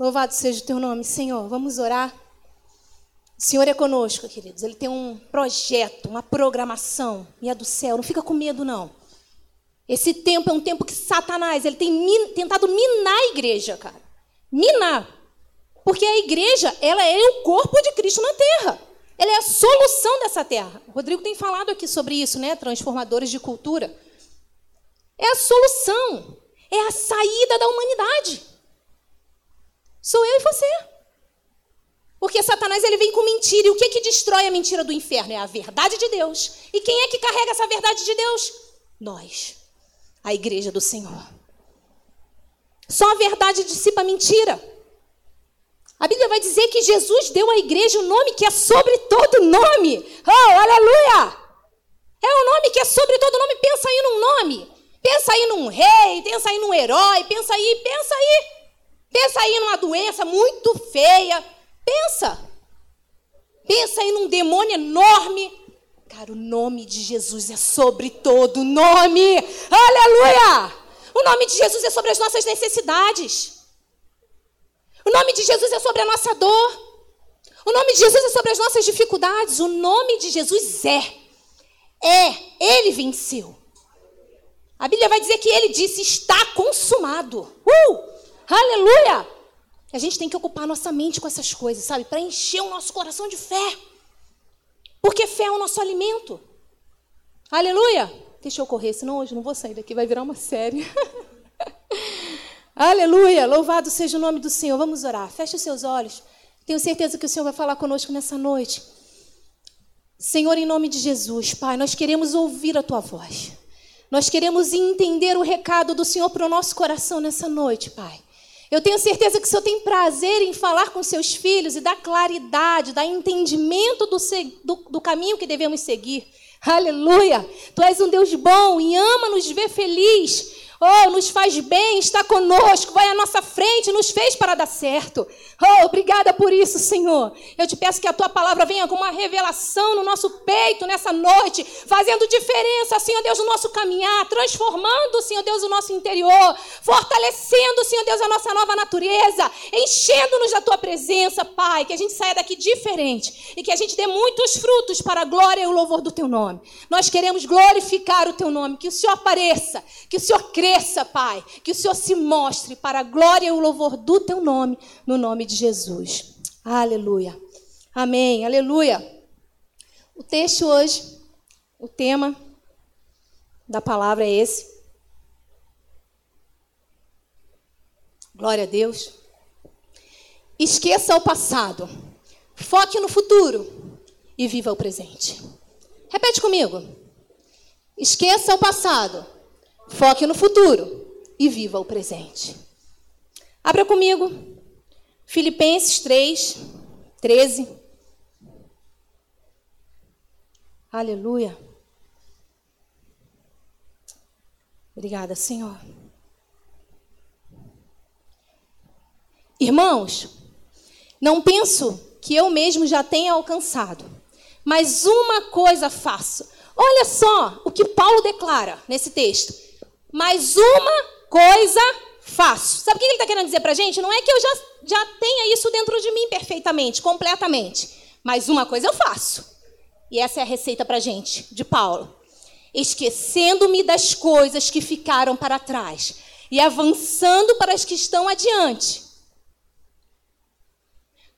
Louvado seja o teu nome, Senhor. Vamos orar. O Senhor é conosco, queridos. Ele tem um projeto, uma programação. E é do céu. Não fica com medo, não. Esse tempo é um tempo que Satanás ele tem min tentado minar a igreja, cara. Minar. Porque a igreja, ela é o corpo de Cristo na terra. Ela é a solução dessa terra. O Rodrigo tem falado aqui sobre isso, né? Transformadores de cultura. É a solução. É a saída da humanidade. Sou eu e você. Porque Satanás ele vem com mentira. E o que, que destrói a mentira do inferno? É a verdade de Deus. E quem é que carrega essa verdade de Deus? Nós, a igreja do Senhor. Só a verdade dissipa a mentira. A Bíblia vai dizer que Jesus deu à igreja o um nome que é sobre todo nome. Oh, aleluia! É o um nome que é sobre todo nome. Pensa aí num nome. Pensa aí num rei, pensa aí num herói, pensa aí, pensa aí. Pensa aí numa doença muito feia. Pensa. Pensa aí num demônio enorme. Cara, o nome de Jesus é sobre todo nome. Aleluia! O nome de Jesus é sobre as nossas necessidades. O nome de Jesus é sobre a nossa dor. O nome de Jesus é sobre as nossas dificuldades. O nome de Jesus é. É. Ele venceu. A Bíblia vai dizer que ele disse: está consumado. Uh! Aleluia! A gente tem que ocupar nossa mente com essas coisas, sabe? Para encher o nosso coração de fé. Porque fé é o nosso alimento. Aleluia! Deixa eu correr, senão hoje não vou sair daqui, vai virar uma série. Aleluia! Louvado seja o nome do Senhor. Vamos orar. Feche os seus olhos. Tenho certeza que o Senhor vai falar conosco nessa noite. Senhor, em nome de Jesus, Pai, nós queremos ouvir a tua voz. Nós queremos entender o recado do Senhor para o nosso coração nessa noite, Pai. Eu tenho certeza que o Senhor tem prazer em falar com seus filhos e dar claridade, dar entendimento do, do, do caminho que devemos seguir. Aleluia! Tu és um Deus bom e ama nos ver feliz Oh, nos faz bem, está conosco, vai à nossa frente, nos fez para dar certo. Oh, obrigada por isso, Senhor. Eu te peço que a tua palavra venha com uma revelação no nosso peito nessa noite, fazendo diferença, Senhor Deus, no nosso caminhar, transformando, Senhor Deus, o nosso interior, fortalecendo, Senhor Deus, a nossa nova natureza, enchendo-nos da tua presença, Pai, que a gente saia daqui diferente e que a gente dê muitos frutos para a glória e o louvor do teu nome. Nós queremos glorificar o teu nome, que o Senhor apareça, que o Senhor cresça Pai, que o Senhor se mostre para a glória e o louvor do teu nome, no nome de Jesus. Aleluia. Amém. Aleluia. O texto hoje, o tema da palavra é esse. Glória a Deus. Esqueça o passado. Foque no futuro e viva o presente. Repete comigo. Esqueça o passado Foque no futuro e viva o presente. Abra comigo. Filipenses 3, 13. Aleluia. Obrigada, Senhor. Irmãos, não penso que eu mesmo já tenha alcançado, mas uma coisa faço. Olha só o que Paulo declara nesse texto. Mas uma coisa faço. Sabe o que ele está querendo dizer para a gente? Não é que eu já, já tenha isso dentro de mim perfeitamente, completamente. Mas uma coisa eu faço. E essa é a receita para a gente, de Paulo. Esquecendo-me das coisas que ficaram para trás e avançando para as que estão adiante.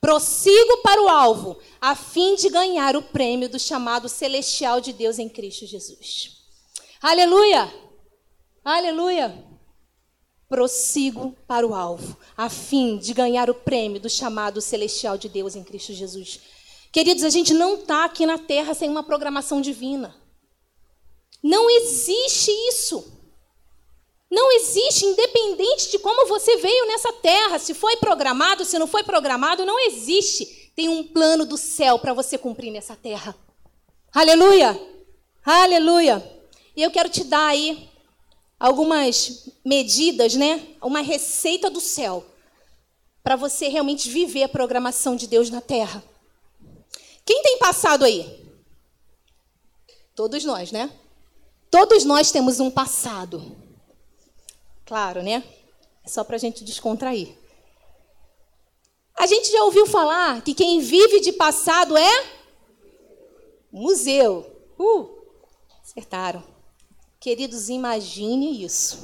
Prossigo para o alvo, a fim de ganhar o prêmio do chamado celestial de Deus em Cristo Jesus. Aleluia! Aleluia! Prossigo para o alvo, a fim de ganhar o prêmio do chamado celestial de Deus em Cristo Jesus. Queridos, a gente não está aqui na terra sem uma programação divina. Não existe isso. Não existe, independente de como você veio nessa terra, se foi programado, se não foi programado, não existe. Tem um plano do céu para você cumprir nessa terra. Aleluia! Aleluia! E eu quero te dar aí algumas medidas, né? Uma receita do céu para você realmente viver a programação de Deus na terra. Quem tem passado aí? Todos nós, né? Todos nós temos um passado. Claro, né? É só para a gente descontrair. A gente já ouviu falar que quem vive de passado é museu. Uh, acertaram. Queridos, imagine isso.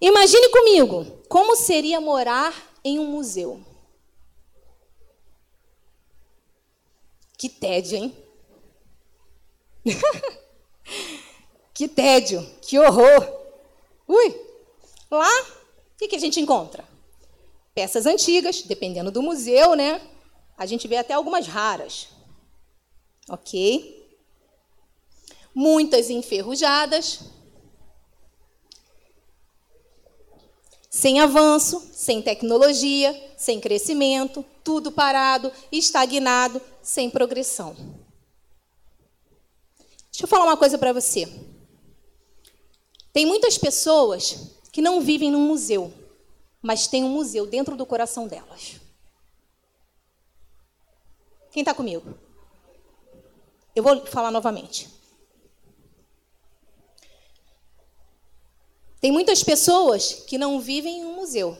Imagine comigo como seria morar em um museu. Que tédio, hein? que tédio, que horror. Ui, lá, o que, que a gente encontra? Peças antigas, dependendo do museu, né? A gente vê até algumas raras. Ok? Muitas enferrujadas. Sem avanço, sem tecnologia, sem crescimento, tudo parado, estagnado, sem progressão. Deixa eu falar uma coisa para você. Tem muitas pessoas que não vivem num museu, mas tem um museu dentro do coração delas. Quem está comigo? Eu vou falar novamente. Tem muitas pessoas que não vivem em um museu,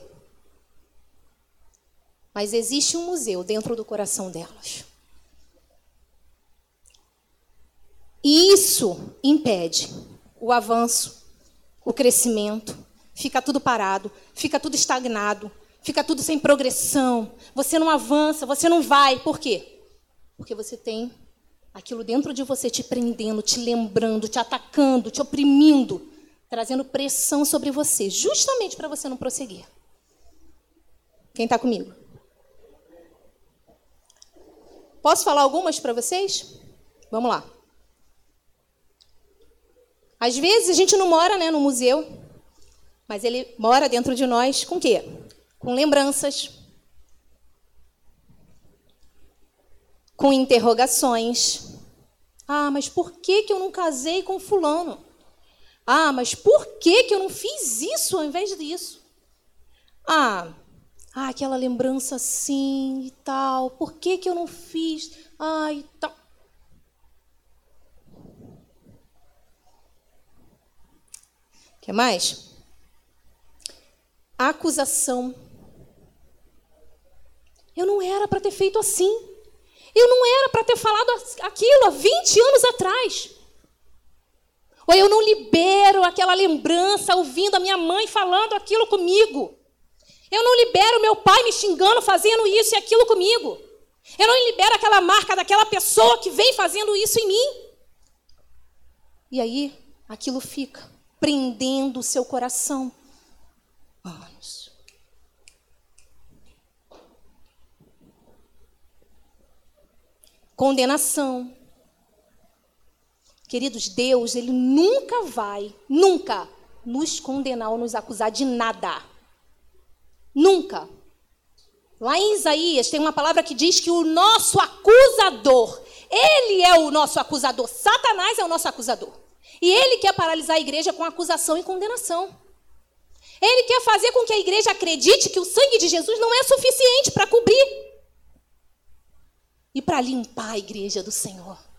mas existe um museu dentro do coração delas. E isso impede o avanço, o crescimento. Fica tudo parado, fica tudo estagnado, fica tudo sem progressão. Você não avança, você não vai. Por quê? Porque você tem aquilo dentro de você te prendendo, te lembrando, te atacando, te oprimindo, trazendo pressão sobre você, justamente para você não prosseguir. Quem está comigo? Posso falar algumas para vocês? Vamos lá. Às vezes a gente não mora né, no museu, mas ele mora dentro de nós com quê? Com lembranças, com interrogações. Ah, mas por que, que eu não casei com fulano? Ah, mas por que, que eu não fiz isso ao invés disso? Ah, ah, aquela lembrança assim e tal. Por que, que eu não fiz? Ah, e tal. Quer mais? Acusação. Eu não era para ter feito assim. Eu não era para ter falado aquilo há 20 anos atrás. Ou eu não libero aquela lembrança ouvindo a minha mãe falando aquilo comigo. Eu não libero meu pai me xingando, fazendo isso e aquilo comigo. Eu não libero aquela marca daquela pessoa que vem fazendo isso em mim. E aí, aquilo fica prendendo o seu coração. Anos. Condenação. Queridos, Deus, Ele nunca vai, nunca nos condenar ou nos acusar de nada. Nunca. Lá em Isaías tem uma palavra que diz que o nosso acusador, ele é o nosso acusador. Satanás é o nosso acusador. E ele quer paralisar a igreja com acusação e condenação. Ele quer fazer com que a igreja acredite que o sangue de Jesus não é suficiente para cobrir e para limpar a igreja do Senhor.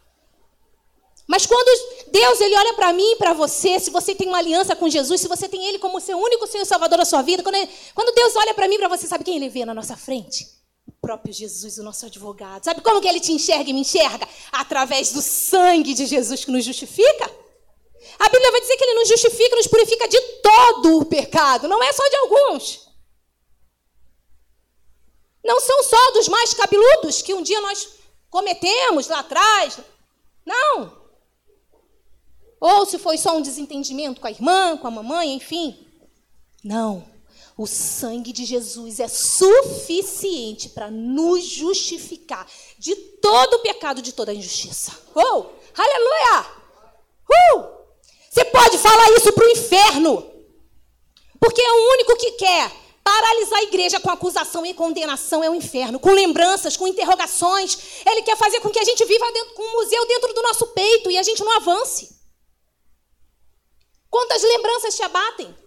Mas quando Deus ele olha para mim e para você, se você tem uma aliança com Jesus, se você tem Ele como seu único Senhor Salvador da sua vida, quando, ele, quando Deus olha para mim e para você, sabe quem Ele vê na nossa frente? O próprio Jesus, o nosso advogado. Sabe como que Ele te enxerga e me enxerga? Através do sangue de Jesus que nos justifica. A Bíblia vai dizer que ele nos justifica, nos purifica de todo o pecado, não é só de alguns. Não são só dos mais cabeludos que um dia nós cometemos lá atrás. Não. Ou se foi só um desentendimento com a irmã, com a mamãe, enfim. Não. O sangue de Jesus é suficiente para nos justificar de todo o pecado, de toda a injustiça. Oh, aleluia! Uh! Você pode falar isso para o inferno. Porque é o único que quer paralisar a igreja com acusação e condenação é o inferno, com lembranças, com interrogações. Ele quer fazer com que a gente viva dentro, com um museu dentro do nosso peito e a gente não avance. Quantas lembranças te abatem?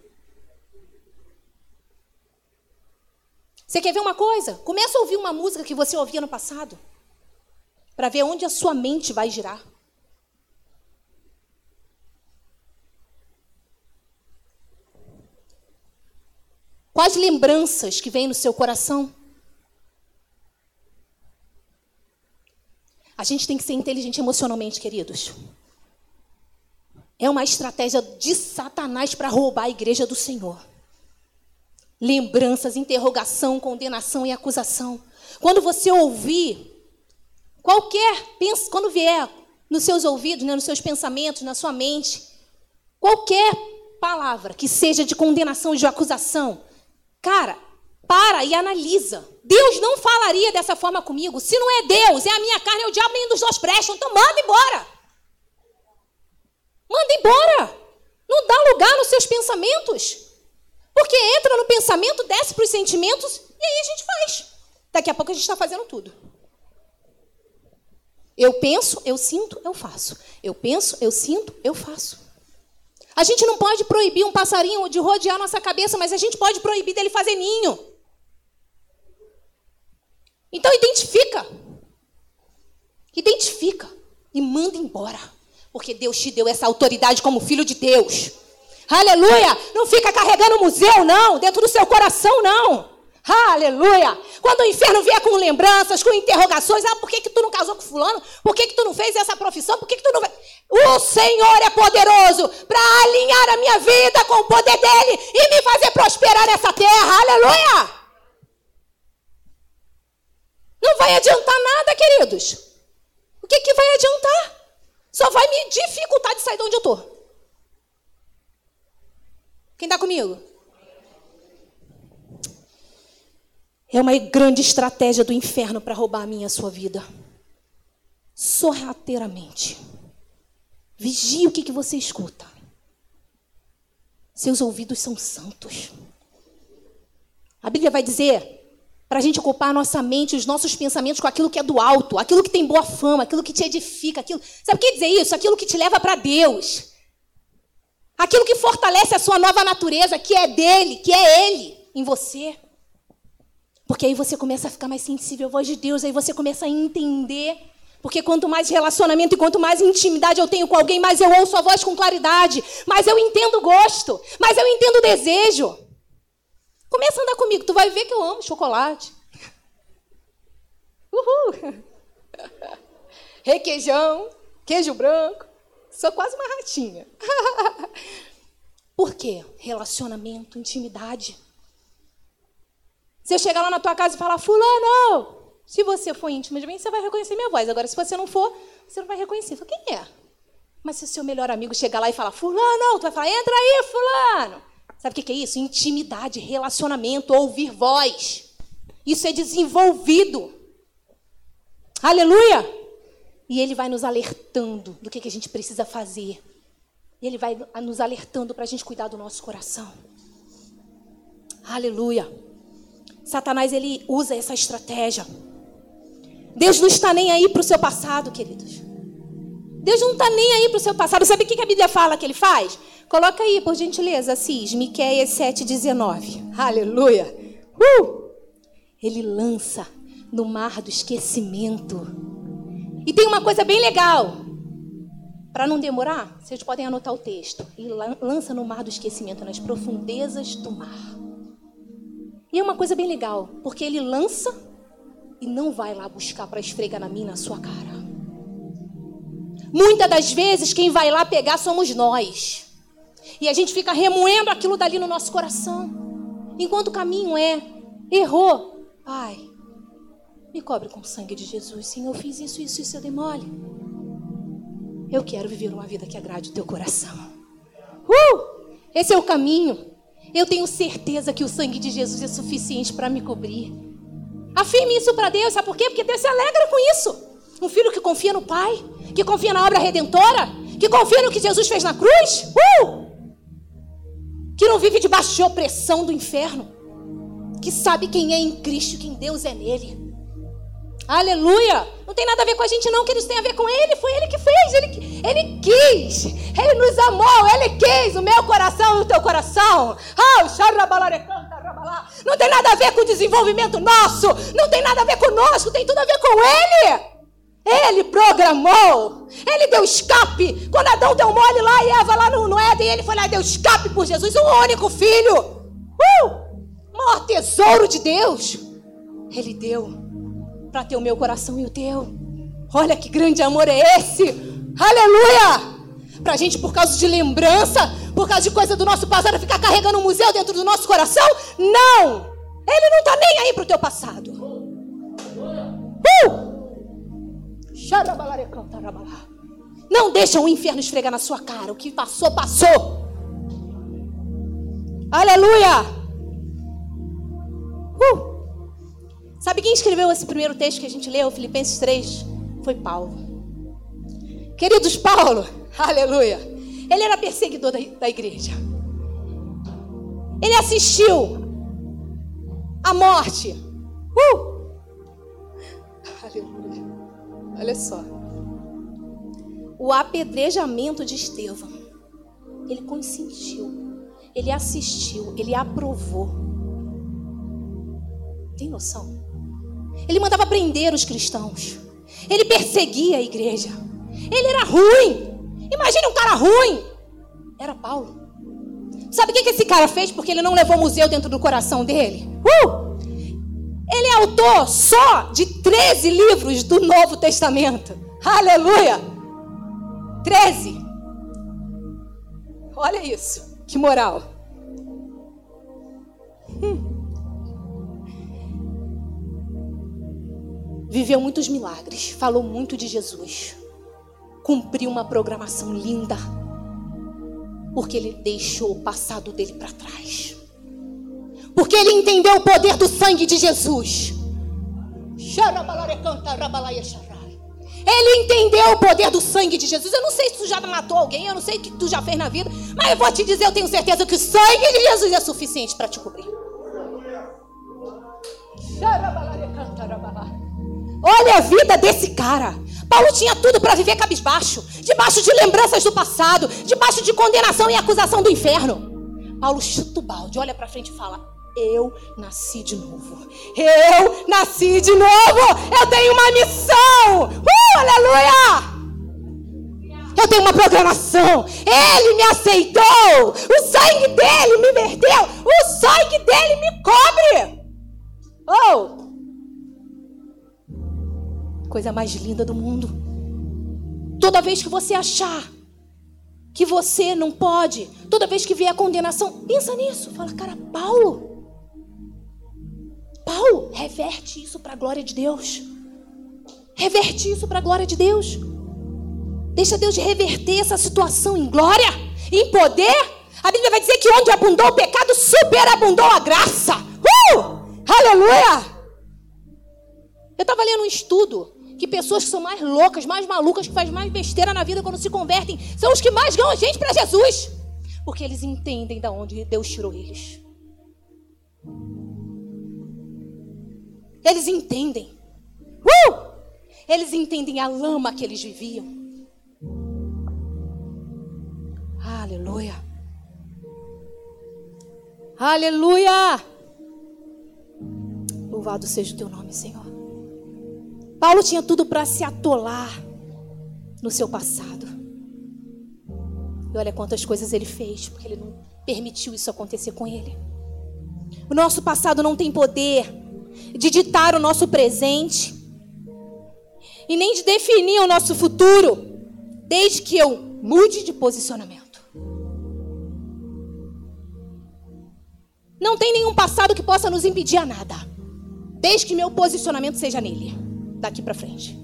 Você quer ver uma coisa? Começa a ouvir uma música que você ouvia no passado, para ver onde a sua mente vai girar. Quais lembranças que vêm no seu coração? A gente tem que ser inteligente emocionalmente, queridos. É uma estratégia de Satanás para roubar a igreja do Senhor. Lembranças, interrogação, condenação e acusação. Quando você ouvir qualquer, quando vier nos seus ouvidos, né, nos seus pensamentos, na sua mente, qualquer palavra que seja de condenação de acusação, cara, para e analisa. Deus não falaria dessa forma comigo. Se não é Deus, é a minha carne, é o diabo, nenhum dos dois prestam. Então manda embora. Manda embora. Não dá lugar nos seus pensamentos. Porque entra no pensamento, desce para os sentimentos e aí a gente faz. Daqui a pouco a gente está fazendo tudo. Eu penso, eu sinto, eu faço. Eu penso, eu sinto, eu faço. A gente não pode proibir um passarinho de rodear nossa cabeça, mas a gente pode proibir dele fazer ninho. Então identifica. Identifica e manda embora. Porque Deus te deu essa autoridade como filho de Deus. Aleluia! Não fica carregando museu, não, dentro do seu coração, não. Aleluia! Quando o inferno vier com lembranças, com interrogações, ah, por que, que tu não casou com fulano? Por que, que tu não fez essa profissão? Por que, que tu não? O Senhor é poderoso para alinhar a minha vida com o poder dele e me fazer prosperar nessa terra. Aleluia! Não vai adiantar nada, queridos. O que, que vai adiantar? Só vai me dificultar de sair de onde eu estou. Quem está comigo? É uma grande estratégia do inferno para roubar a minha e a sua vida. Sorrateiramente. Vigie o que, que você escuta. Seus ouvidos são santos. A Bíblia vai dizer para a gente ocupar a nossa mente, os nossos pensamentos com aquilo que é do alto, aquilo que tem boa fama, aquilo que te edifica, aquilo. Sabe o que dizer isso? Aquilo que te leva para Deus. Aquilo que fortalece a sua nova natureza, que é dele, que é ele em você. Porque aí você começa a ficar mais sensível à voz de Deus, aí você começa a entender. Porque quanto mais relacionamento e quanto mais intimidade eu tenho com alguém, mais eu ouço a voz com claridade, mais eu entendo o gosto, mais eu entendo o desejo. Começa a andar comigo, tu vai ver que eu amo chocolate. Uhul! Requeijão, queijo branco. Sou quase uma ratinha. Por quê? Relacionamento, intimidade. Eu chegar lá na tua casa e falar, fulano, se você for íntimo de mim, você vai reconhecer minha voz. Agora, se você não for, você não vai reconhecer. Falo, quem é? Mas se o seu melhor amigo chegar lá e falar, fulano, tu vai falar, entra aí, fulano. Sabe o que é isso? Intimidade, relacionamento, ouvir voz. Isso é desenvolvido. Aleluia! E ele vai nos alertando do que, a gente precisa fazer. E ele vai nos alertando para a gente cuidar do nosso coração. Aleluia. Satanás ele usa essa estratégia. Deus não está nem aí para o seu passado, queridos. Deus não está nem aí para o seu passado. Sabe o que a Bíblia fala que ele faz? Coloca aí, por gentileza, Cis, Miqueias 7,19. Aleluia. Uh! Ele lança no mar do esquecimento e tem uma coisa bem legal. Para não demorar, vocês podem anotar o texto. Ele lança no mar do esquecimento, nas profundezas do mar. E é uma coisa bem legal, porque ele lança e não vai lá buscar para esfregar na minha na sua cara. Muitas das vezes quem vai lá pegar somos nós. E a gente fica remoendo aquilo dali no nosso coração. Enquanto o caminho é, errou, Pai, me cobre com o sangue de Jesus. Senhor, eu fiz isso, isso, isso, eu dei mole. Eu quero viver uma vida que agrade o teu coração. Uh! Esse é o caminho. Eu tenho certeza que o sangue de Jesus é suficiente para me cobrir. Afirme isso para Deus, sabe por quê? Porque Deus se alegra com isso. Um filho que confia no Pai, que confia na obra redentora, que confia no que Jesus fez na cruz. Uh! Que não vive debaixo de opressão do inferno. Que sabe quem é em Cristo, quem Deus é nele. Aleluia! Não tem nada a ver com a gente, não, que eles têm a ver com Ele. Foi Ele que fez, Ele, ele quis, Ele nos amou, Ele quis o meu coração e o teu coração. Não tem nada a ver com o desenvolvimento nosso, não tem nada a ver conosco, tem tudo a ver com Ele. Ele programou, Ele deu escape. Quando Adão deu mole lá e Eva lá no, no Éden, ele foi lá e deu escape por Jesus, o único filho. Uh! O maior tesouro de Deus. Ele deu para ter o meu coração e o teu. Olha que grande amor é esse! Aleluia! Pra gente, por causa de lembrança, por causa de coisa do nosso passado, ficar carregando um museu dentro do nosso coração? Não! Ele não tá nem aí pro teu passado. Uh! Não deixa o inferno esfregar na sua cara. O que passou, passou. Aleluia! Uh! Sabe quem escreveu esse primeiro texto que a gente leu, Filipenses 3? Foi Paulo. Queridos Paulo, aleluia. Ele era perseguidor da, da igreja. Ele assistiu à morte. Uh! Olha só. O apedrejamento de Estevão. Ele consentiu. Ele assistiu. Ele aprovou. Tem noção? Ele mandava prender os cristãos. Ele perseguia a igreja. Ele era ruim. Imagine um cara ruim. Era Paulo. Sabe o que esse cara fez? Porque ele não levou museu dentro do coração dele. Uh! Ele é autor só de 13 livros do Novo Testamento. Aleluia! 13. Olha isso. Que moral. Hum. Viveu muitos milagres, falou muito de Jesus, cumpriu uma programação linda, porque ele deixou o passado dele para trás, porque ele entendeu o poder do sangue de Jesus. Ele entendeu o poder do sangue de Jesus. Eu não sei se tu já matou alguém, eu não sei o que tu já fez na vida, mas eu vou te dizer, eu tenho certeza que o sangue de Jesus é suficiente para te cobrir. Olha a vida desse cara. Paulo tinha tudo para viver cabisbaixo, debaixo de lembranças do passado, debaixo de condenação e acusação do inferno. Paulo chuta o balde, olha para frente e fala: Eu nasci de novo. Eu nasci de novo. Eu tenho uma missão. Uh, aleluia! Eu tenho uma programação. Ele me aceitou. O sangue dele me verteu. O sangue dele me cobre. Oh! coisa mais linda do mundo. Toda vez que você achar que você não pode, toda vez que vier a condenação, pensa nisso. Fala, cara, Paulo. Paulo, reverte isso para a glória de Deus. Reverte isso para a glória de Deus. Deixa Deus reverter essa situação em glória, em poder. A Bíblia vai dizer que onde abundou o pecado, superabundou a graça. Uh! Aleluia! Eu estava lendo um estudo que pessoas que são mais loucas, mais malucas, que fazem mais besteira na vida quando se convertem, são os que mais ganham a gente para Jesus. Porque eles entendem de onde Deus tirou eles. Eles entendem. Uh! Eles entendem a lama que eles viviam. Aleluia. Aleluia. Louvado seja o teu nome, Senhor. Paulo tinha tudo para se atolar no seu passado. E olha quantas coisas ele fez, porque ele não permitiu isso acontecer com ele. O nosso passado não tem poder de ditar o nosso presente e nem de definir o nosso futuro, desde que eu mude de posicionamento. Não tem nenhum passado que possa nos impedir a nada, desde que meu posicionamento seja nele daqui para frente.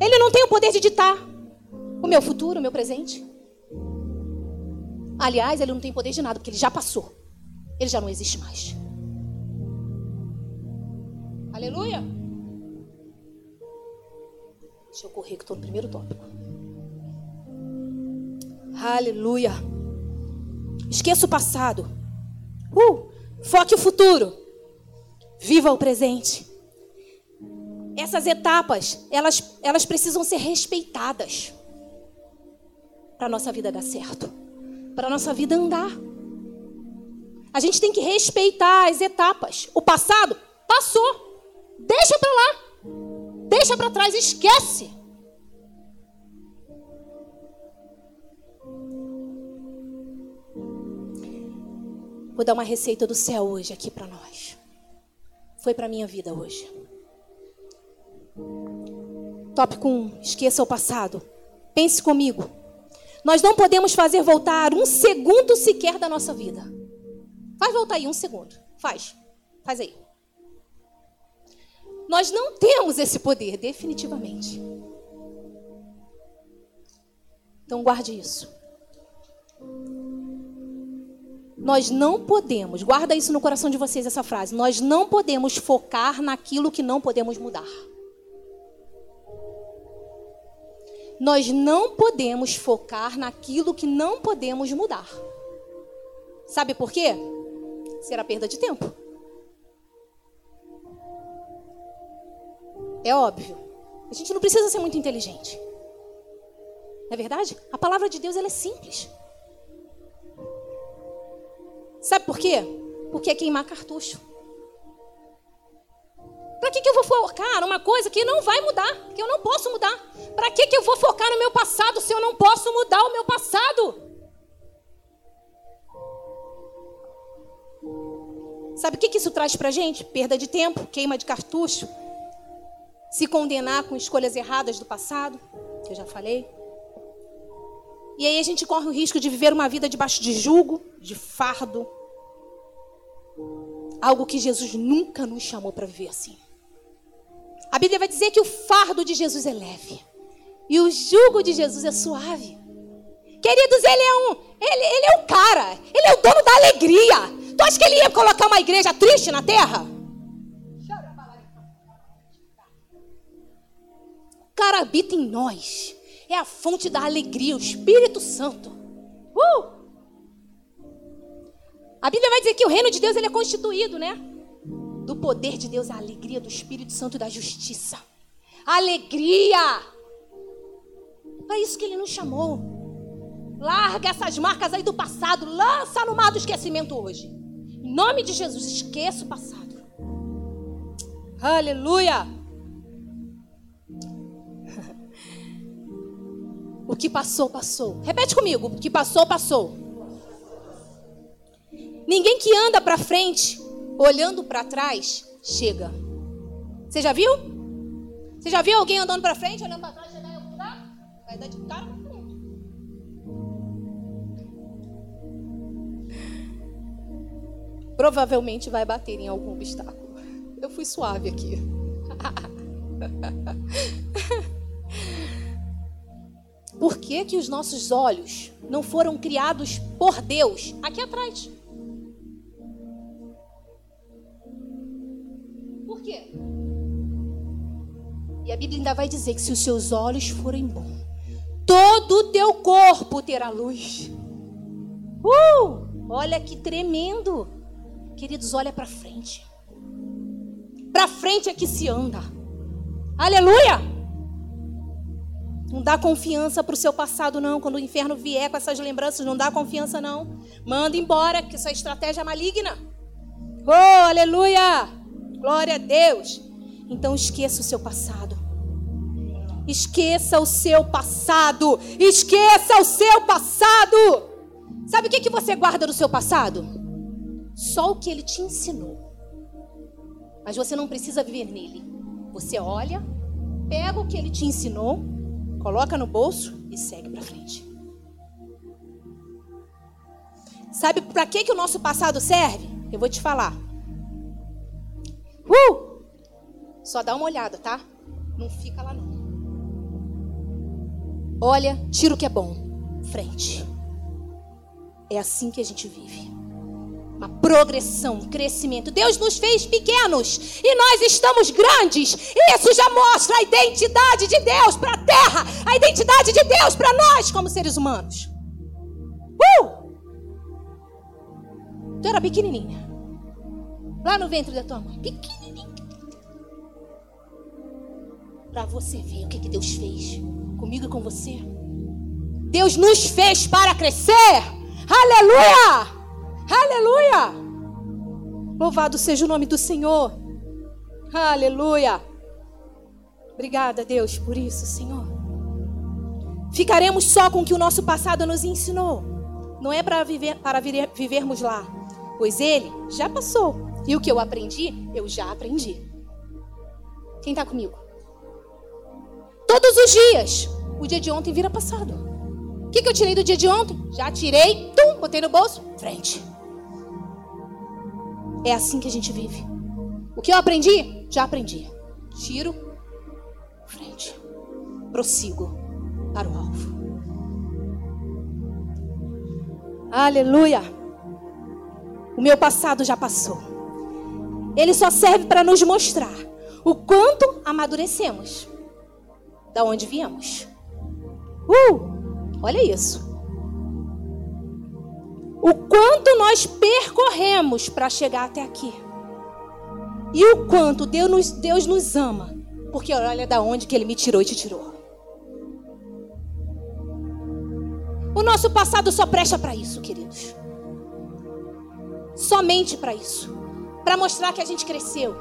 Ele não tem o poder de ditar o meu futuro, o meu presente. Aliás, ele não tem poder de nada, porque ele já passou. Ele já não existe mais. Aleluia. Deixa eu correr que estou no primeiro tópico. Aleluia. Esqueça o passado. Uh, foque o futuro. Viva o presente essas etapas, elas, elas precisam ser respeitadas para a nossa vida dar certo, para a nossa vida andar. A gente tem que respeitar as etapas. O passado passou. Deixa para lá. Deixa para trás, esquece. Vou dar uma receita do céu hoje aqui para nós. Foi para minha vida hoje. Tópico 1. Esqueça o passado. Pense comigo. Nós não podemos fazer voltar um segundo sequer da nossa vida. Faz voltar aí um segundo. Faz. Faz aí. Nós não temos esse poder, definitivamente. Então guarde isso. Nós não podemos, guarda isso no coração de vocês essa frase. Nós não podemos focar naquilo que não podemos mudar. Nós não podemos focar naquilo que não podemos mudar. Sabe por quê? Será perda de tempo. É óbvio. A gente não precisa ser muito inteligente. Não é verdade? A palavra de Deus ela é simples. Sabe por quê? Porque é queimar cartucho. Para que, que eu vou focar numa coisa que não vai mudar, que eu não posso mudar? Para que, que eu vou focar no meu passado se eu não posso mudar o meu passado? Sabe o que, que isso traz para gente? Perda de tempo, queima de cartucho, se condenar com escolhas erradas do passado, que eu já falei. E aí a gente corre o risco de viver uma vida debaixo de jugo, de fardo. Algo que Jesus nunca nos chamou para viver assim. A Bíblia vai dizer que o fardo de Jesus é leve e o jugo de Jesus é suave. Queridos, ele é um, ele, ele é o cara, ele é o dono da alegria. Tu acha que ele ia colocar uma igreja triste na terra? Cara habita em nós é a fonte da alegria, o Espírito Santo. Uh! A Bíblia vai dizer que o reino de Deus ele é constituído, né? Do poder de Deus, a alegria do Espírito Santo e da justiça. Alegria! É isso que ele nos chamou. Larga essas marcas aí do passado, lança no mar do esquecimento hoje. Em nome de Jesus, esqueça o passado. Aleluia! O que passou, passou. Repete comigo. O que passou, passou. Ninguém que anda para frente, olhando para trás, chega. Você já viu? Você já viu alguém andando para frente, olhando para trás, chegar em algum lugar? Vai dar de cara com. Provavelmente vai bater em algum obstáculo. Eu fui suave aqui. Por que, que os nossos olhos não foram criados por Deus aqui atrás? Por quê? E a Bíblia ainda vai dizer que se os seus olhos forem bons, todo o teu corpo terá luz. Uh! Olha que tremendo. Queridos, olha para frente. Para frente é que se anda. Aleluia! Não dá confiança para o seu passado, não. Quando o inferno vier com essas lembranças, não dá confiança, não. Manda embora, que essa estratégia é maligna. Oh, aleluia! Glória a Deus. Então esqueça o seu passado. Esqueça o seu passado. Esqueça o seu passado. Sabe o que, que você guarda do seu passado? Só o que ele te ensinou. Mas você não precisa viver nele. Você olha, pega o que ele te ensinou coloca no bolso e segue para frente. Sabe para que, que o nosso passado serve? Eu vou te falar. Uh! Só dá uma olhada, tá? Não fica lá não. Olha, tira o que é bom. Frente. É assim que a gente vive uma progressão, um crescimento. Deus nos fez pequenos e nós estamos grandes. Isso já mostra a identidade de Deus para a terra, a identidade de Deus para nós como seres humanos. Uh! Tu era pequenininha. Lá no ventre da tua mãe, pequenininha. Para você ver o que, que Deus fez comigo e com você. Deus nos fez para crescer. Aleluia! Aleluia! Louvado seja o nome do Senhor. Aleluia! Obrigada, Deus, por isso, Senhor. Ficaremos só com o que o nosso passado nos ensinou. Não é para viver, para vivermos lá, pois ele já passou. E o que eu aprendi, eu já aprendi. Quem está comigo? Todos os dias, o dia de ontem vira passado. O que, que eu tirei do dia de ontem? Já tirei, tum, botei no bolso, frente. É assim que a gente vive. O que eu aprendi? Já aprendi. Tiro, frente. Prossigo para o alvo. Aleluia. O meu passado já passou. Ele só serve para nos mostrar o quanto amadurecemos. Da onde viemos. Uh! Olha isso. O quanto nós percorremos para chegar até aqui. E o quanto Deus nos, Deus nos ama. Porque olha da onde que Ele me tirou e te tirou. O nosso passado só presta para isso, queridos. Somente para isso. Para mostrar que a gente cresceu.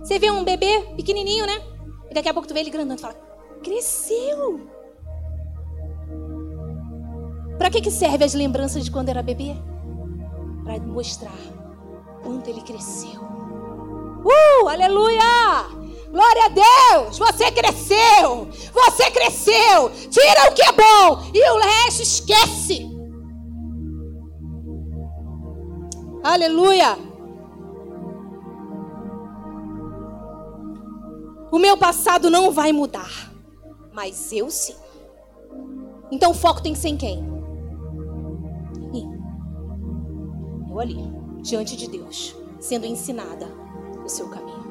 Você vê um bebê pequenininho, né? E daqui a pouco tu vê ele grandando e fala: Cresceu. Para que, que serve as lembranças de quando era bebê? Para mostrar quanto ele cresceu. Uh, aleluia! Glória a Deus! Você cresceu! Você cresceu! Tira o que é bom e o resto esquece. Aleluia! O meu passado não vai mudar, mas eu sim. Então o foco tem que ser em quem? Ali, diante de Deus, sendo ensinada o seu caminho.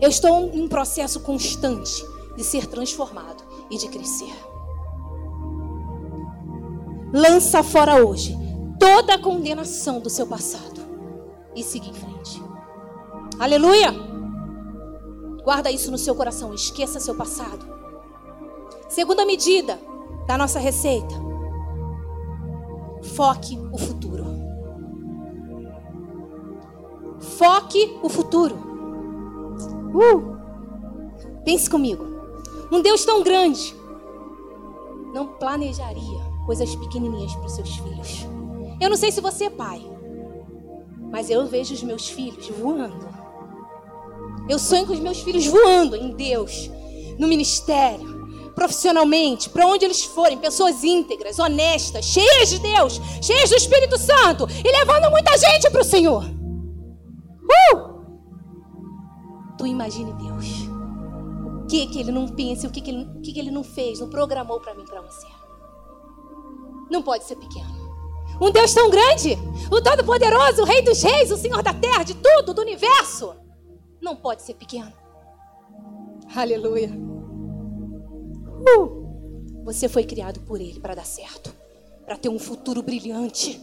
Eu estou em um processo constante de ser transformado e de crescer. Lança fora hoje toda a condenação do seu passado e siga em frente. Aleluia! Guarda isso no seu coração, esqueça seu passado. Segunda medida da nossa receita: foque o futuro. Foque o futuro. Uh! Pense comigo. Um Deus tão grande não planejaria coisas pequenininhas para os seus filhos. Eu não sei se você é pai, mas eu vejo os meus filhos voando. Eu sonho com os meus filhos voando em Deus, no ministério, profissionalmente, para onde eles forem, pessoas íntegras, honestas, cheias de Deus, cheias do Espírito Santo e levando muita gente para o Senhor. Uh! Tu imagine Deus. O que que ele não pensa, o que que ele, o que que ele não fez, não programou para mim, para você. Não pode ser pequeno. Um Deus tão grande, o Todo-Poderoso, o Rei dos Reis, o Senhor da Terra, de tudo, do universo, não pode ser pequeno. Aleluia. Uh, você foi criado por Ele para dar certo, para ter um futuro brilhante,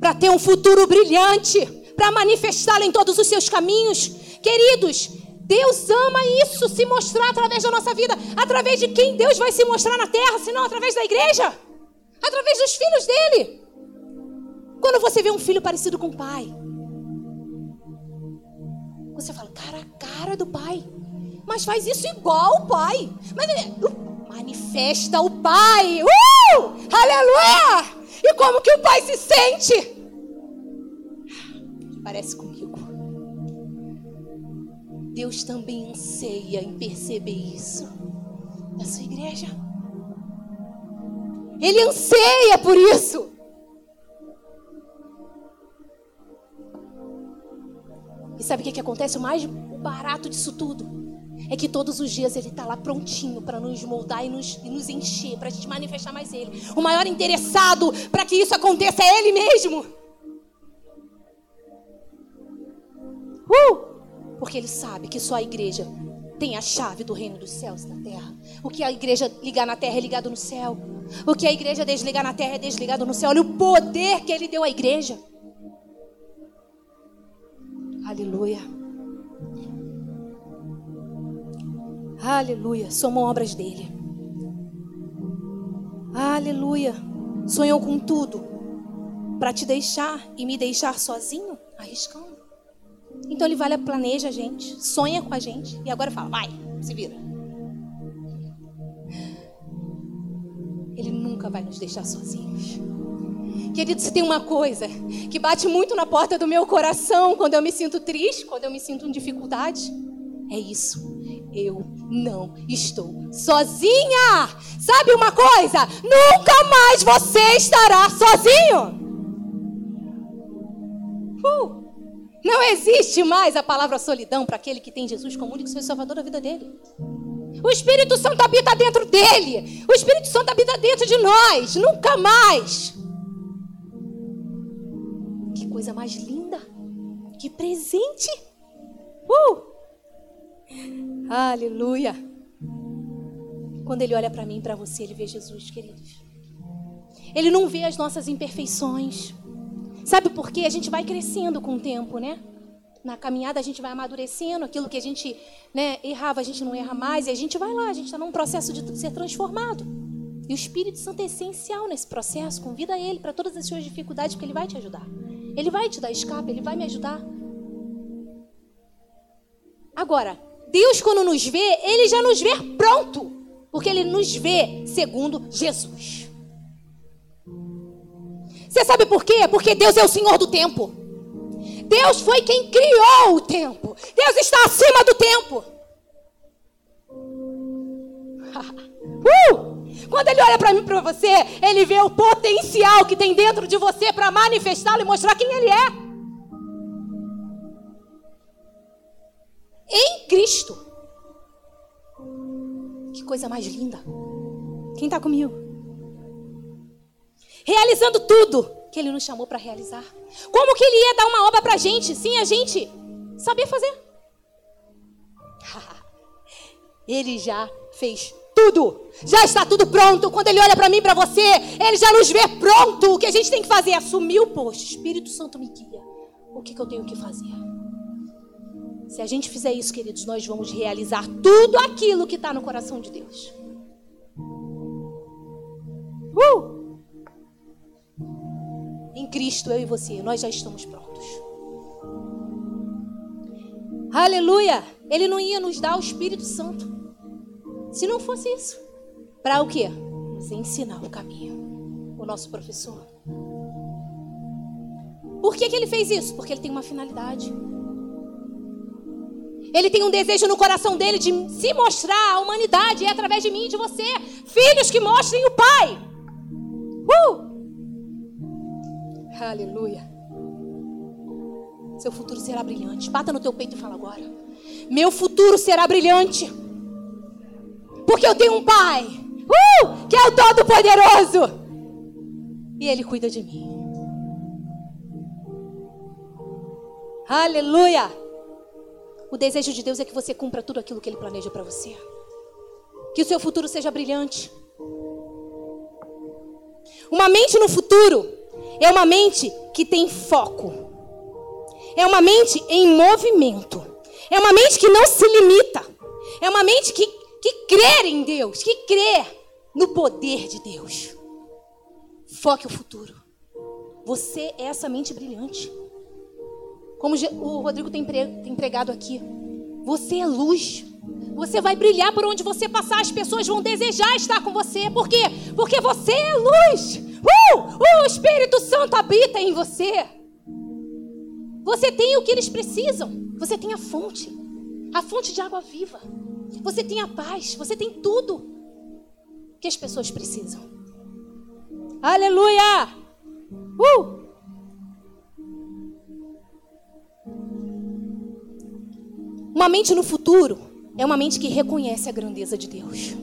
para ter um futuro brilhante, para manifestá-lo em todos os seus caminhos. Queridos, Deus ama isso se mostrar através da nossa vida. Através de quem Deus vai se mostrar na terra, senão através da igreja? Através dos filhos dele. Quando você vê um filho parecido com o pai, você fala, cara, a cara do pai. Mas faz isso igual o pai. Mas uh, manifesta o pai. Uh! Aleluia! E como que o pai se sente? Parece comigo. Deus também anseia em perceber isso na sua igreja. Ele anseia por isso. E sabe o que, que acontece? O mais barato disso tudo é que todos os dias Ele está lá prontinho para nos moldar e nos, e nos encher, para a gente manifestar mais Ele. O maior interessado para que isso aconteça é Ele mesmo. Uh! Porque ele sabe que só a igreja tem a chave do reino dos céus na terra. O que a igreja ligar na terra é ligado no céu. O que a igreja desligar na terra é desligado no céu. Olha o poder que ele deu à igreja. Aleluia. Aleluia. Somos obras dele. Aleluia. Sonhou com tudo para te deixar e me deixar sozinho, arriscando. Então ele vai, planeja a gente, sonha com a gente e agora fala: vai, se vira. Ele nunca vai nos deixar sozinhos. Querido, se tem uma coisa que bate muito na porta do meu coração quando eu me sinto triste, quando eu me sinto em dificuldade, É isso. Eu não estou sozinha. Sabe uma coisa? Nunca mais você estará sozinho. Uh, não existe mais a palavra solidão para aquele que tem Jesus como único e salvador da vida dele. O Espírito Santo habita dentro dele. O Espírito Santo habita dentro de nós. Nunca mais. Que coisa mais linda. Que presente. Uh! Aleluia. Quando ele olha para mim e para você, ele vê Jesus, queridos. Ele não vê as nossas imperfeições. Sabe por quê? A gente vai crescendo com o tempo, né? Na caminhada a gente vai amadurecendo, aquilo que a gente né, errava, a gente não erra mais, e a gente vai lá, a gente está num processo de ser transformado. E o Espírito Santo é essencial nesse processo. Convida ele para todas as suas dificuldades, porque ele vai te ajudar. Ele vai te dar escape, ele vai me ajudar. Agora, Deus, quando nos vê, ele já nos vê pronto, porque ele nos vê segundo Jesus. Você sabe por quê? Porque Deus é o Senhor do tempo. Deus foi quem criou o tempo. Deus está acima do tempo. uh! Quando ele olha para mim, para você, ele vê o potencial que tem dentro de você para manifestá-lo e mostrar quem ele é. Em Cristo. Que coisa mais linda. Quem está comigo? Realizando tudo que Ele nos chamou para realizar. Como que Ele ia dar uma obra para a gente, sem a gente saber fazer? Ele já fez tudo. Já está tudo pronto. Quando Ele olha para mim, para você, Ele já nos vê pronto. O que a gente tem que fazer é assumir o posto. Espírito Santo me guia. O que, que eu tenho que fazer? Se a gente fizer isso, queridos, nós vamos realizar tudo aquilo que está no coração de Deus. Uh! Em Cristo, eu e você, nós já estamos prontos. Aleluia! Ele não ia nos dar o Espírito Santo. Se não fosse isso. Para o quê? Nos ensinar o caminho. O nosso professor. Por que, que ele fez isso? Porque ele tem uma finalidade. Ele tem um desejo no coração dele de se mostrar à humanidade, é através de mim e de você. Filhos que mostrem o Pai. Uh! Aleluia. Seu futuro será brilhante. Bata no teu peito e fala agora. Meu futuro será brilhante. Porque eu tenho um Pai. Uh! Que é o Todo-Poderoso. E Ele cuida de mim. Aleluia. O desejo de Deus é que você cumpra tudo aquilo que Ele planeja para você. Que o seu futuro seja brilhante. Uma mente no futuro é uma mente que tem foco. É uma mente em movimento. É uma mente que não se limita. É uma mente que, que crê em Deus, que crê no poder de Deus. Foque o futuro. Você é essa mente brilhante. Como o Rodrigo tem pregado aqui. Você é luz. Você vai brilhar por onde você passar. As pessoas vão desejar estar com você. Por quê? Porque você é luz. Uh! O Espírito Santo habita em você. Você tem o que eles precisam. Você tem a fonte. A fonte de água viva. Você tem a paz. Você tem tudo que as pessoas precisam. Aleluia! Uh! Uma mente no futuro é uma mente que reconhece a grandeza de Deus.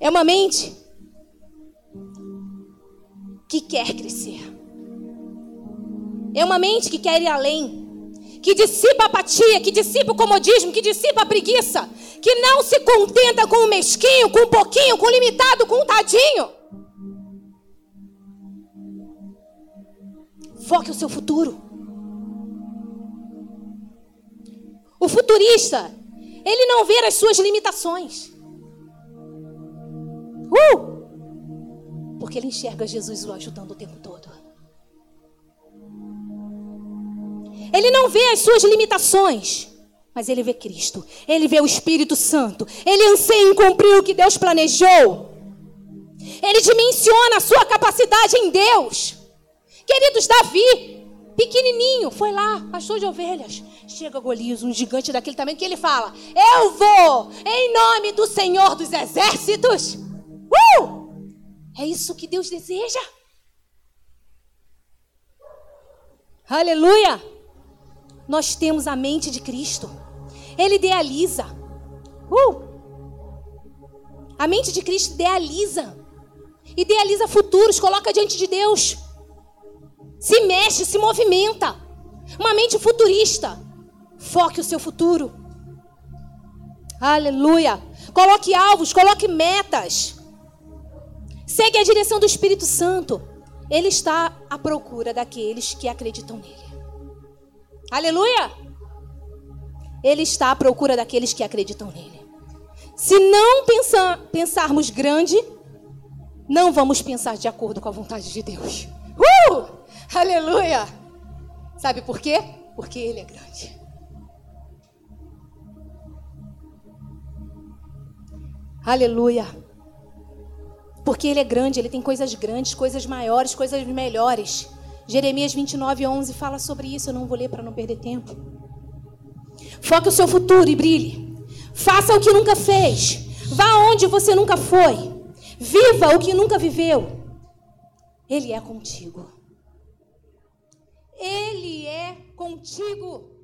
É uma mente que quer crescer. É uma mente que quer ir além. Que dissipa a apatia, que dissipa o comodismo, que dissipa a preguiça. Que não se contenta com o mesquinho, com o pouquinho, com o limitado, com o tadinho. Foque o seu futuro. O futurista, ele não vê as suas limitações. Uh! Porque ele enxerga Jesus o ajudando o tempo todo. Ele não vê as suas limitações, mas ele vê Cristo. Ele vê o Espírito Santo. Ele anseia em cumprir o que Deus planejou. Ele dimensiona a sua capacidade em Deus. Queridos, Davi, pequenininho, foi lá, pastor de ovelhas Chega Golias, um gigante daquele tamanho, que ele fala: Eu vou em nome do Senhor dos Exércitos. Uh! É isso que Deus deseja. Aleluia! Nós temos a mente de Cristo. Ele idealiza. Uh! A mente de Cristo idealiza. Idealiza futuros, coloca diante de Deus. Se mexe, se movimenta. Uma mente futurista. Foque o seu futuro. Aleluia. Coloque alvos, coloque metas. Segue a direção do Espírito Santo. Ele está à procura daqueles que acreditam nele. Aleluia. Ele está à procura daqueles que acreditam nele. Se não pensar, pensarmos grande, não vamos pensar de acordo com a vontade de Deus. Uh! Aleluia! Sabe por quê? Porque Ele é grande. Aleluia. Porque Ele é grande, Ele tem coisas grandes, coisas maiores, coisas melhores. Jeremias 29, 11 fala sobre isso. Eu não vou ler para não perder tempo. Foque o seu futuro e brilhe. Faça o que nunca fez. Vá onde você nunca foi. Viva o que nunca viveu. Ele é contigo. Ele é contigo.